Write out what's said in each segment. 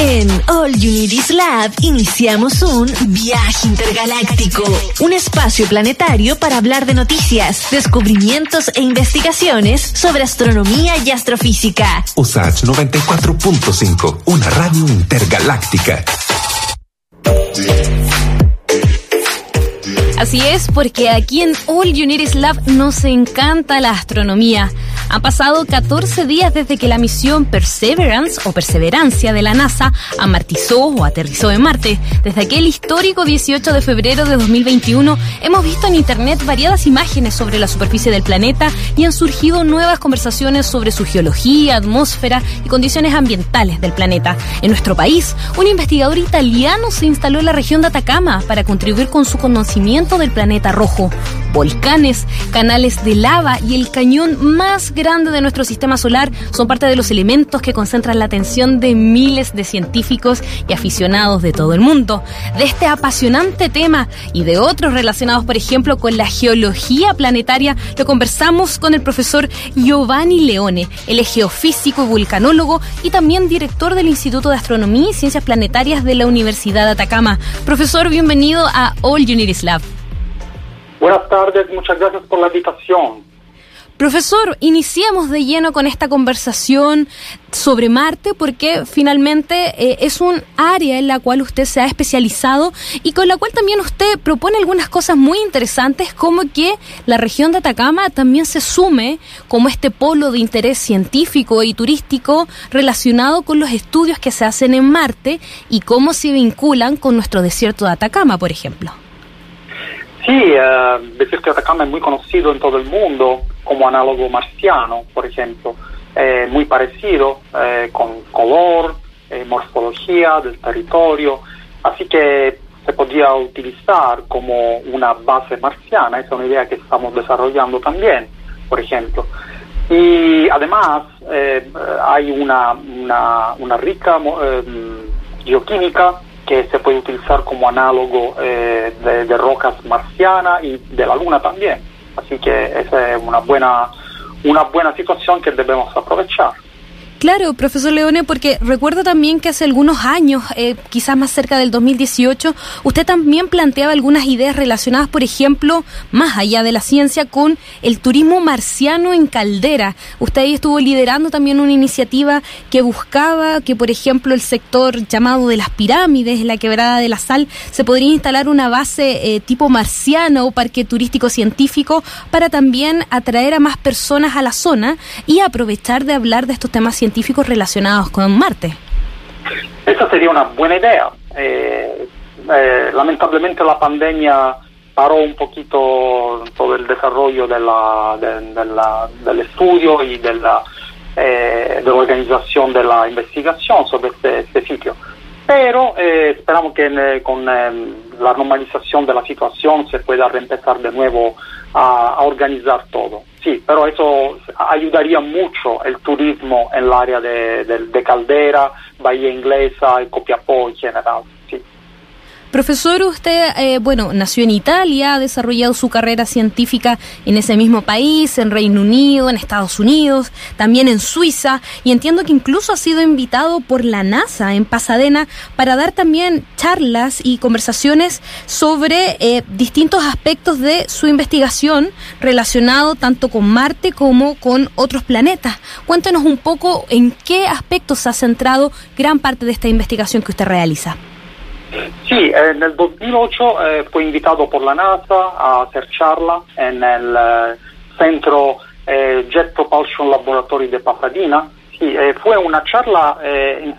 En All Unities Lab iniciamos un viaje intergaláctico, un espacio planetario para hablar de noticias, descubrimientos e investigaciones sobre astronomía y astrofísica. USACH 94.5, una radio intergaláctica. Así es, porque aquí en All Unities Lab nos encanta la astronomía. Han pasado 14 días desde que la misión Perseverance o Perseverancia de la NASA amartizó o aterrizó en Marte. Desde aquel histórico 18 de febrero de 2021 hemos visto en Internet variadas imágenes sobre la superficie del planeta y han surgido nuevas conversaciones sobre su geología, atmósfera y condiciones ambientales del planeta. En nuestro país, un investigador italiano se instaló en la región de Atacama para contribuir con su conocimiento del planeta rojo. Volcanes, canales de lava y el cañón más grande de nuestro sistema solar son parte de los elementos que concentran la atención de miles de científicos y aficionados de todo el mundo. De este apasionante tema y de otros relacionados, por ejemplo, con la geología planetaria, lo conversamos con el profesor Giovanni Leone. Es geofísico y vulcanólogo y también director del Instituto de Astronomía y Ciencias Planetarias de la Universidad de Atacama. Profesor, bienvenido a All Unities Lab. Buenas tardes, muchas gracias por la invitación. Profesor, iniciemos de lleno con esta conversación sobre Marte porque finalmente eh, es un área en la cual usted se ha especializado y con la cual también usted propone algunas cosas muy interesantes como que la región de Atacama también se sume como este polo de interés científico y turístico relacionado con los estudios que se hacen en Marte y cómo se vinculan con nuestro desierto de Atacama, por ejemplo. Sí, eh, desierto de Atacama es muy conocido en todo el mundo como análogo marciano, por ejemplo, eh, muy parecido eh, con color, morfología del territorio, así que se podría utilizar como una base marciana, es una idea que estamos desarrollando también, por ejemplo. Y además hay una, una, una rica geoquímica que se puede utilizar como análogo eh, de, rocas marcianas y de la Luna también. Así que esa es una buena, una buena situación que debemos aprovechar. Claro, profesor Leone, porque recuerdo también que hace algunos años, eh, quizás más cerca del 2018, usted también planteaba algunas ideas relacionadas, por ejemplo, más allá de la ciencia, con el turismo marciano en caldera. Usted ahí estuvo liderando también una iniciativa que buscaba que, por ejemplo, el sector llamado de las pirámides, la quebrada de la sal, se podría instalar una base eh, tipo marciano o parque turístico científico para también atraer a más personas a la zona y aprovechar de hablar de estos temas científicos científicos relacionados con Marte. Esa sería una buena idea. Eh, eh, lamentablemente la pandemia paró un poquito todo el desarrollo de la, del estudio y de la, eh, de la organización de la investigación sobre este, este sitio. Pero esperamos que con la normalización de la situación se pueda reempezar de nuevo a organizar todo. Sí, pero eso ayudaría mucho el turismo en el área de, de Caldera, Bahía Inglesa y Copiapó en general. Profesor, usted, eh, bueno, nació en Italia, ha desarrollado su carrera científica en ese mismo país, en Reino Unido, en Estados Unidos, también en Suiza, y entiendo que incluso ha sido invitado por la NASA en Pasadena para dar también charlas y conversaciones sobre eh, distintos aspectos de su investigación relacionado tanto con Marte como con otros planetas. Cuéntenos un poco en qué aspectos se ha centrado gran parte de esta investigación que usted realiza. Sí, en el 2008 eh, fue invitado por la NASA a hacer charla en el eh, Centro eh, Jet Propulsion Laboratory de Pasadena. Sí, fue una charla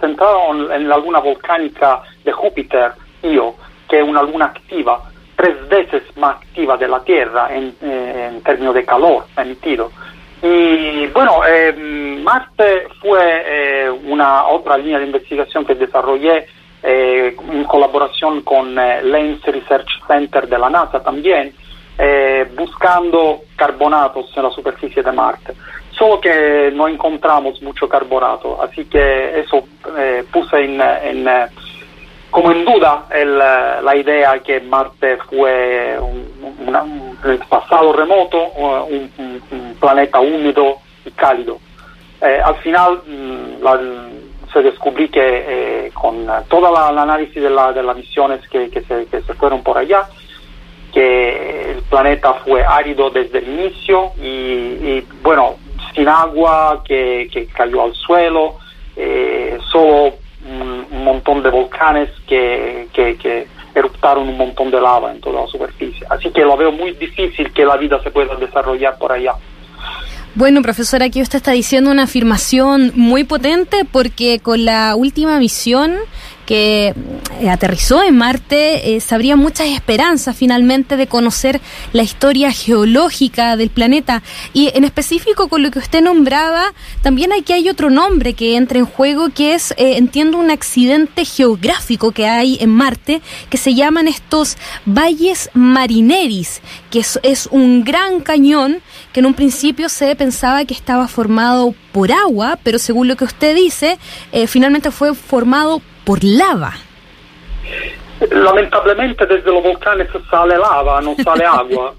centrada en la luna volcánica de Júpiter, Io, que es una luna activa, tres veces más activa de la Tierra en, en términos de calor emitido. Y bueno, Marte fue una otra línea de investigación que desarrollé eh, in collaborazione con eh, l'ENS Research Center de la NASA también, eh, buscando carbonatos en superficie de Marte. Solo que no encontramos mucho carbonato, así que eso eh, puso en, en, como en duda el, la idea que Marte fue un, una, un pasado remoto, un, un, planeta húmedo y cálido. Eh, al final, mm, la, se descubrí que eh, con toda la, el análisis de, la, de las misiones que, se, que se fueron por allá, que el planeta fue árido desde el inicio y, y bueno, sin agua que, que cayó al suelo, eh, solo un, un, montón de volcanes que, eruptaron un montón de lava en toda la superficie. Así que lo veo muy difícil que la vida se pueda desarrollar por allá. Bueno, profesor, aquí usted está diciendo una afirmación muy potente porque con la última misión que eh, aterrizó en Marte, eh, se habría muchas esperanzas finalmente de conocer la historia geológica del planeta. Y en específico con lo que usted nombraba, también aquí hay otro nombre que entra en juego, que es, eh, entiendo, un accidente geográfico que hay en Marte, que se llaman estos valles marineris, que es, un gran cañón que en un principio se pensaba que estaba formado por agua, pero según lo que usted dice, eh, finalmente fue formado por lava. Lamentablemente desde los volcanes sale lava, no sale agua.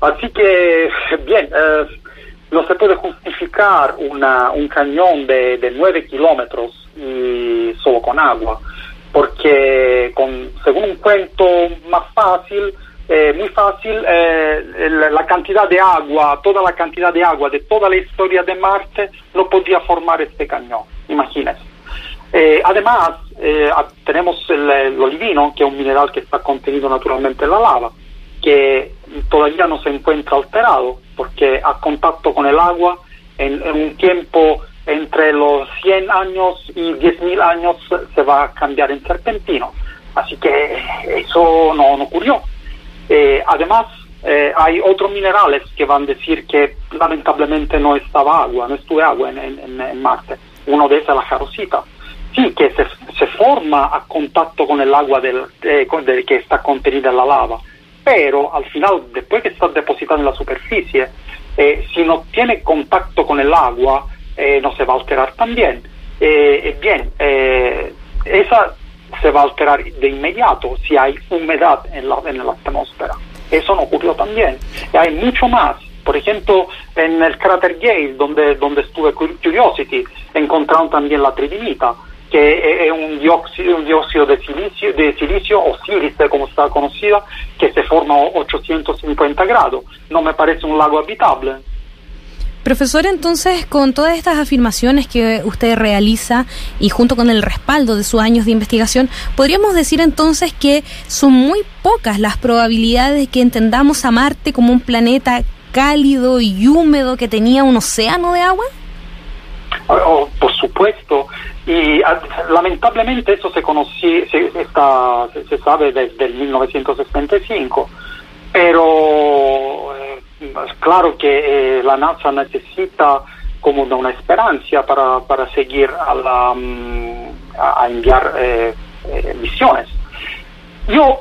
Así que, bien, eh, no se puede justificar una, un cañón de, de 9 kilómetros y solo con agua, porque con, según un cuento más fácil, eh, muy fácil, eh, la cantidad de agua, toda la cantidad de agua de toda la historia de Marte no podía formar este cañón, imagínense. Eh, además, eh, tenemos el, el, olivino, que es un mineral que está contenido naturalmente en la lava, que todavía no se encuentra alterado, porque a contacto con el agua, en, en un tiempo entre los 100 años y 10.000 años se va a cambiar en serpentino. Así que eso no, no ocurrió. Eh, además, eh, hay otros minerales que van a decir que lamentablemente no estaba agua, no estuvo agua en, en, en Marte. Uno de esos es la jarosita sí que se, se, forma a contacto con el agua del, eh, que está contenida en la lava, pero al final, después que está depositada en la superficie, eh, si no tiene contacto con el agua, eh, no se va a alterar también. bien, esa se va a alterar de inmediato si hay humedad en la, en la atmósfera. Eso no ocurrió también. Y hay mucho más. Por ejemplo, en el cráter Gale, donde, donde estuve Curiosity, encontraron también la tridimita que es un dióxido, un dióxido de silicio, de silicio o sílice como está conocida, que se forma a 850 grados. No me parece un lago habitable. Profesor, entonces, con todas estas afirmaciones que usted realiza y junto con el respaldo de sus años de investigación, podríamos decir entonces que son muy pocas las probabilidades de que entendamos a Marte como un planeta cálido y húmedo que tenía un océano de agua? Oh, por supuesto, y a, lamentablemente eso se, conocí, se, está, se, sabe desde el 1965, pero eh, claro que eh, la NASA necesita como una esperanza para, para seguir a, la, a enviar eh, eh, misiones. Yo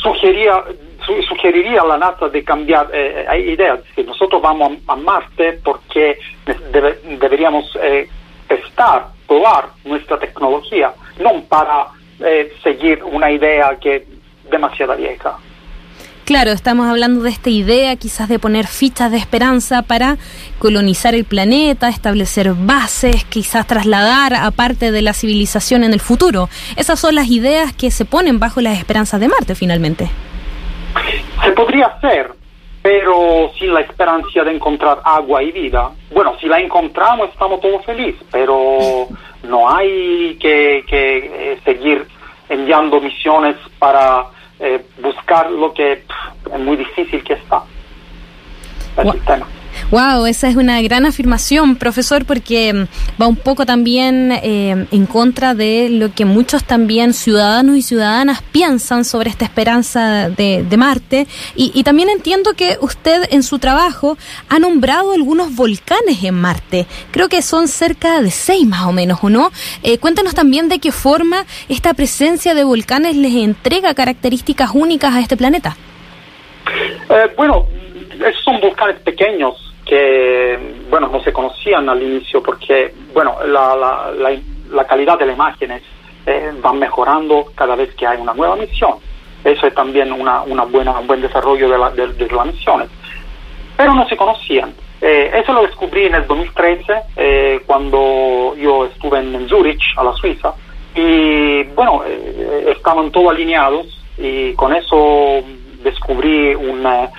sugería, su, sugeriría a la NASA de cambiar ideas, que nosotros vamos a, Marte porque debe, deberíamos testar, probar nuestra tecnología, no para eh, seguir una idea que es demasiado vieja. Claro, estamos hablando de esta idea quizás de poner fichas de esperanza para colonizar el planeta, establecer bases, quizás trasladar a parte de la civilización en el futuro. Esas son las ideas que se ponen bajo las esperanzas de Marte finalmente. Se podría hacer, pero sin la esperanza de encontrar agua y vida. Bueno, si la encontramos estamos todos felices, pero no hay que, que eh, seguir enviando misiones para eh, buscar lo que pff, es muy difícil que está. El sistema. Wow, esa es una gran afirmación, profesor, porque mm, va un poco también eh, en contra de lo que muchos también ciudadanos y ciudadanas piensan sobre esta esperanza de, de Marte. Y, y, también entiendo que usted en su trabajo ha nombrado algunos volcanes en Marte. Creo que son cerca de seis más o menos, ¿o no? Eh, cuéntanos también de qué forma esta presencia de volcanes les entrega características únicas a este planeta. Eh, bueno, son volcanes pequeños que, bueno, no se conocían al inicio porque, bueno, la, la, la, la calidad de las imágenes eh, va mejorando cada vez que hay una nueva misión. Eso es también una, una buena, un buen desarrollo de, la, de, de las misiones. Pero no se conocían. Eh, eso lo descubrí en el 2013, eh, cuando yo estuve en, Zurich, a la Suiza, y bueno, eh, estaban todos alineados y con eso descubrí una,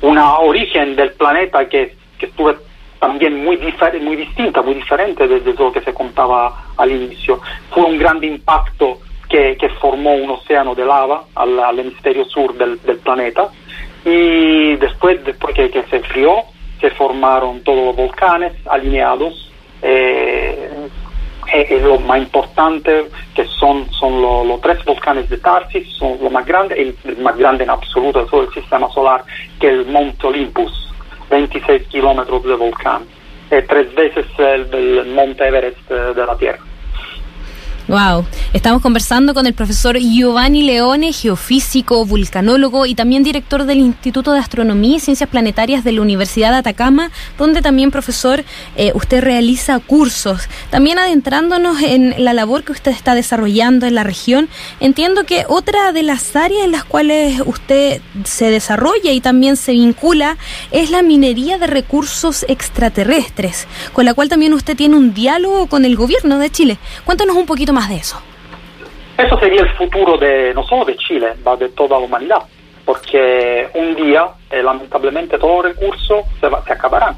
una origen del planeta que, que estuve también muy, muy distinta, muy diferente desde lo que se contaba al inicio. Fue un gran impacto que, que formó un océano de lava al, al hemisferio sur del, del, planeta y después, después que, que, se enfrió, se formaron todos los volcanes alineados. Eh, eh, lo más importante que son, son los tres volcanes de Tarsis, son lo más grande, el más grande en absoluto de todo el sistema solar, que es el Monte Olympus, 26 kilómetros de volcán, eh, tres veces el, el Monte Everest eh, de la Tierra. Wow. Estamos conversando con el profesor Giovanni Leone, geofísico, vulcanólogo y también director del Instituto de Astronomía y Ciencias Planetarias de la Universidad de Atacama, donde también, profesor, eh, usted realiza cursos. También adentrándonos en la labor que usted está desarrollando en la región, entiendo que otra de las áreas en las cuales usted se desarrolla y también se vincula es la minería de recursos extraterrestres, con la cual también usted tiene un diálogo con el gobierno de Chile. Cuéntanos un poquito más de eso. Eso sería el futuro de no solo de Chile, va de toda la humanidad, porque un día, eh, lamentablemente, todos los recursos se, va, se acabarán.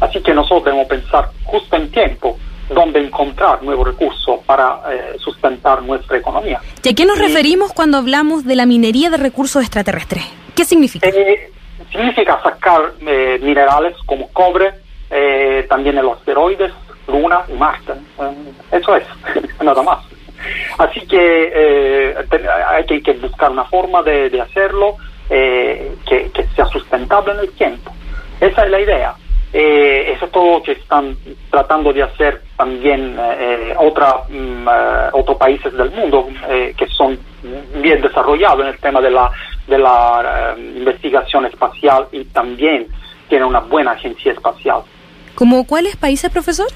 Así que nosotros debemos pensar justo en tiempo dónde encontrar nuevos recursos para eh, sustentar nuestra economía. ¿Y a qué nos y, referimos cuando hablamos de la minería de recursos extraterrestres? ¿Qué significa? Eh, significa sacar eh, minerales como cobre, eh, también en los asteroides, Luna y Marte. Eso es, nada más. Así que eh, hay que, buscar una forma de, de hacerlo eh, que, que, sea sustentable en el tiempo. Esa es la idea. Eh, eso es todo lo que están tratando de hacer también eh, otra, um, otros países del mundo eh, que son bien desarrollados en el tema de la, de la investigación espacial y también tienen una buena agencia espacial. ¿Como cuáles países, profesor?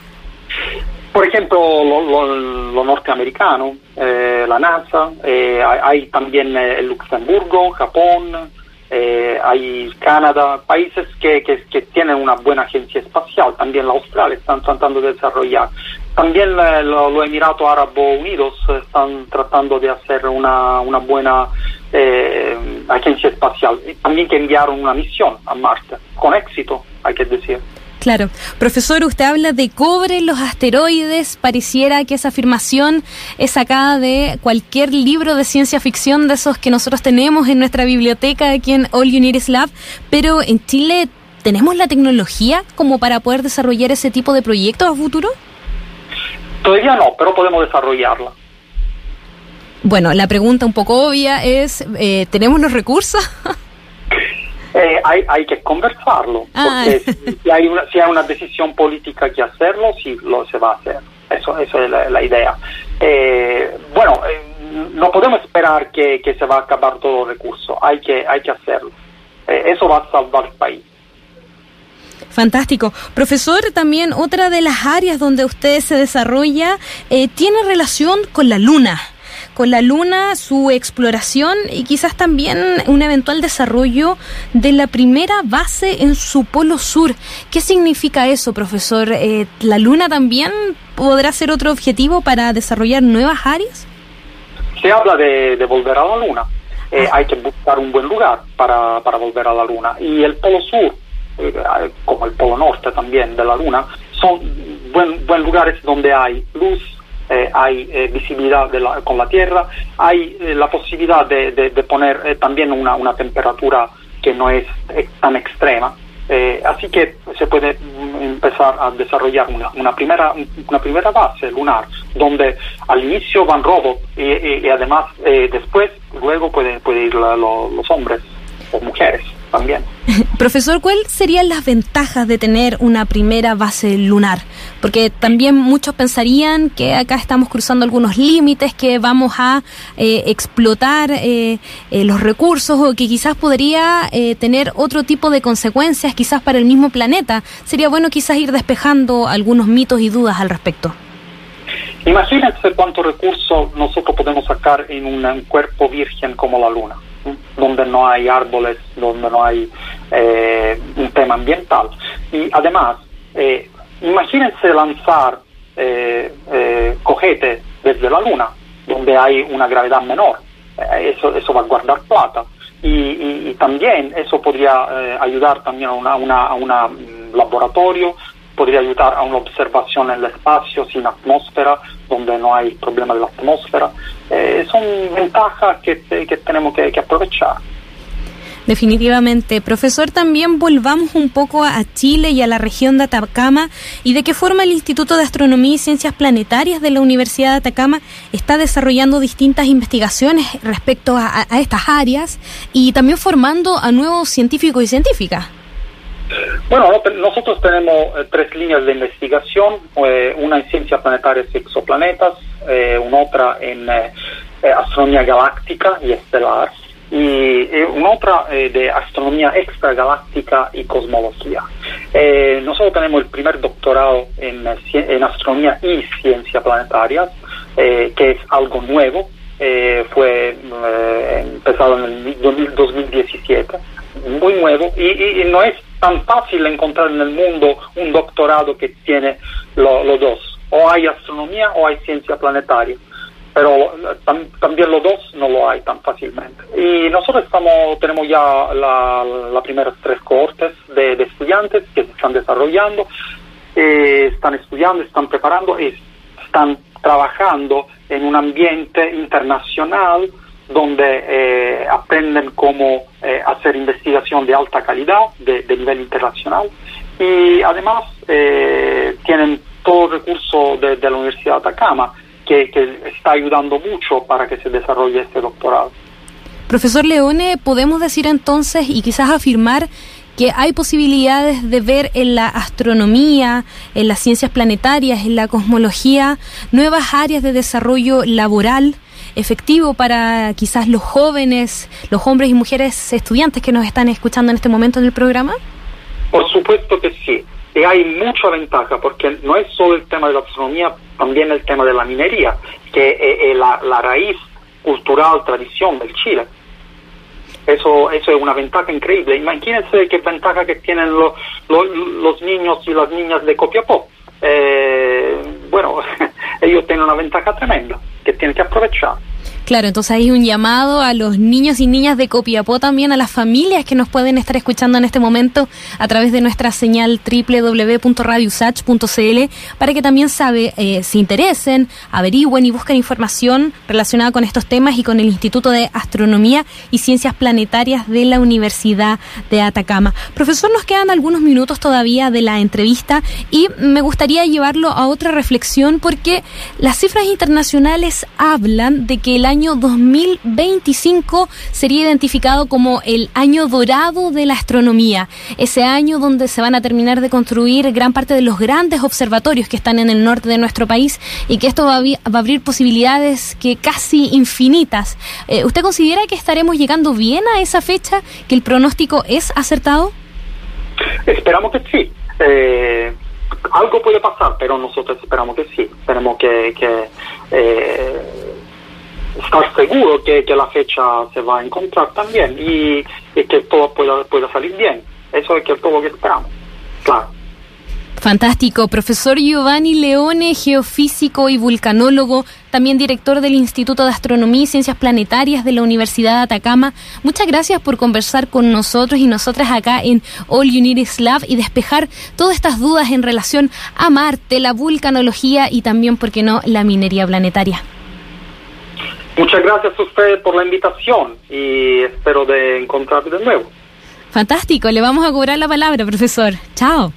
Por ejemplo, lo, lo, norteamericano, eh, la NASA, eh, hay, también eh, Luxemburgo, Japón, eh, hay Canadá, países que, que, tienen una buena agencia espacial, también la Australia están tratando de desarrollar. También los lo Emiratos Árabes Unidos están tratando de hacer una, una buena eh, agencia espacial. También que enviaron una misión a Marte, con éxito, hay que decir. Claro. Profesor, usted habla de cobre en los asteroides. Pareciera que esa afirmación es sacada de cualquier libro de ciencia ficción de esos que nosotros tenemos en nuestra biblioteca aquí en All Unities Lab. Pero en Chile, ¿tenemos la tecnología como para poder desarrollar ese tipo de proyectos a futuro? Todavía no, pero podemos desarrollarla. Bueno, la pregunta un poco obvia es, eh, ¿tenemos los recursos? Eh, hay, hay, que conversarlo, ah. porque si hay, una, si hay una decisión política que hacerlo, sí lo se va a hacer. Eso, eso es la, la idea. Eh, bueno, eh, no podemos esperar que, que, se va a acabar todo el recurso, hay que, hay que hacerlo. Eh, eso va a salvar el país. Fantástico. Profesor, también otra de las áreas donde usted se desarrolla eh, tiene relación con la luna con la Luna, su exploración y quizás también un eventual desarrollo de la primera base en su polo sur. ¿Qué significa eso, profesor? Eh, ¿La Luna también podrá ser otro objetivo para desarrollar nuevas áreas? Se habla de, de volver a la Luna. Eh, ah. Hay que buscar un buen lugar para, para volver a la Luna. Y el polo sur, eh, como el polo norte también de la Luna, son buen, buen lugares donde hay luz, eh, hay eh, visibilidad la, con la Tierra, hay eh, la posibilidad de, de, de poner eh, también una, una, temperatura que no es tan extrema. así que se puede mm, empezar a desarrollar una, una, primera, una primera base lunar, donde al inicio van robots y, además después, luego pueden, pueden ir los hombres o mujeres también. Profesor, ¿cuáles serían las ventajas de tener una primera base lunar? Porque también muchos pensarían que acá estamos cruzando algunos límites, que vamos a eh, explotar eh, eh, los recursos o que quizás podría eh, tener otro tipo de consecuencias quizás para el mismo planeta. Sería bueno quizás ir despejando algunos mitos y dudas al respecto. Imagínense cuántos recursos nosotros podemos sacar en un cuerpo virgen como la Luna donde no hay árboles, donde no hay eh, un tema ambiental. Y además, eh, imagínense lanzar eh, eh, cohetes desde la Luna, donde hay una gravedad menor. Eh, eso, eso va a guardar plata. Y, y, y también eso podría eh, ayudar también a un una, a una, mm, laboratorio, podría ayudar a una observación en el espacio sin atmósfera, donde no hay problema de la atmósfera. Eh, son ventajas que, que tenemos que, aprovechar. Definitivamente. Profesor, también volvamos un poco a Chile y a la región de Atacama y de qué forma el Instituto de Astronomía y Ciencias Planetarias de la Universidad de Atacama está desarrollando distintas investigaciones respecto a estas áreas y también formando a nuevos científicos y científicas. Bueno, nosotros tenemos eh, tres líneas de investigación, eh, una en ciencias planetarias y exoplanetas, eh, una otra en astronomía galáctica y estelar, y una otra de astronomía extragaláctica y cosmología. Nosotros tenemos el primer doctorado en, en astronomía y ciencias planetarias, eh, que es algo nuevo, fue empezado en el 2017, muy nuevo, y, no es tan fácil encontrar en el mundo un doctorado que tiene los lo dos, o hay astronomía o hay ciencia planetaria pero tam, también los dos no lo hay tan fácilmente. Y nosotros estamos, tenemos ya las la primeras tres cohortes de, estudiantes que están desarrollando, eh, están estudiando, están preparando y están trabajando en un ambiente internacional donde eh, aprenden cómo eh, hacer investigación de alta calidad, de, nivel internacional, y además eh, tienen todo el recurso de, de la Universidad de Atacama, que, que, está ayudando mucho para que se desarrolle este doctorado. Profesor Leone, podemos decir entonces y quizás afirmar que hay posibilidades de ver en la astronomía, en las ciencias planetarias, en la cosmología, nuevas áreas de desarrollo laboral efectivo para quizás los jóvenes, los hombres y mujeres estudiantes que nos están escuchando en este momento en el programa? Por supuesto que sí. Y hay mucha ventaja porque no es solo el tema de la astronomía, también el tema de la minería, que es la, la raíz cultural, tradición del Chile. Eso, eso es una ventaja increíble. Imagínense qué ventaja que tienen lo, los niños y las niñas de Copiapó. Eh, bueno, ellos tienen una ventaja tremenda que tienen que aprovechar. Claro, entonces hay un llamado a los niños y niñas de Copiapó, también a las familias que nos pueden estar escuchando en este momento a través de nuestra señal www.radiosach.cl para que también sabe, eh, se interesen, averigüen y busquen información relacionada con estos temas y con el Instituto de Astronomía y Ciencias Planetarias de la Universidad de Atacama. Profesor, nos quedan algunos minutos todavía de la entrevista y me gustaría llevarlo a otra reflexión porque las cifras internacionales hablan de que el año año 2025 sería identificado como el año dorado de la astronomía, ese año donde se van a terminar de construir gran parte de los grandes observatorios que están en el norte de nuestro país y que esto va a, abrir posibilidades que casi infinitas. Eh, ¿Usted considera que estaremos llegando bien a esa fecha, que el pronóstico es acertado? Esperamos que sí. Eh, algo puede pasar, pero nosotros esperamos que sí. Esperamos que, que eh, estar seguro que, que, la fecha se va a encontrar también y, que todo pueda, pueda, salir bien. Eso es que todo lo que esperamos. Claro. Fantástico. Profesor Giovanni Leone, geofísico y vulcanólogo, también director del Instituto de Astronomía y Ciencias Planetarias de la Universidad de Atacama. Muchas gracias por conversar con nosotros y nosotras acá en All Unities Lab y despejar todas estas dudas en relación a Marte, la vulcanología y también, ¿por qué no?, la minería planetaria. Muchas gracias a usted por la invitación y espero de encontrarme de nuevo. Fantástico, le vamos a cobrar la palabra, profesor. Chao.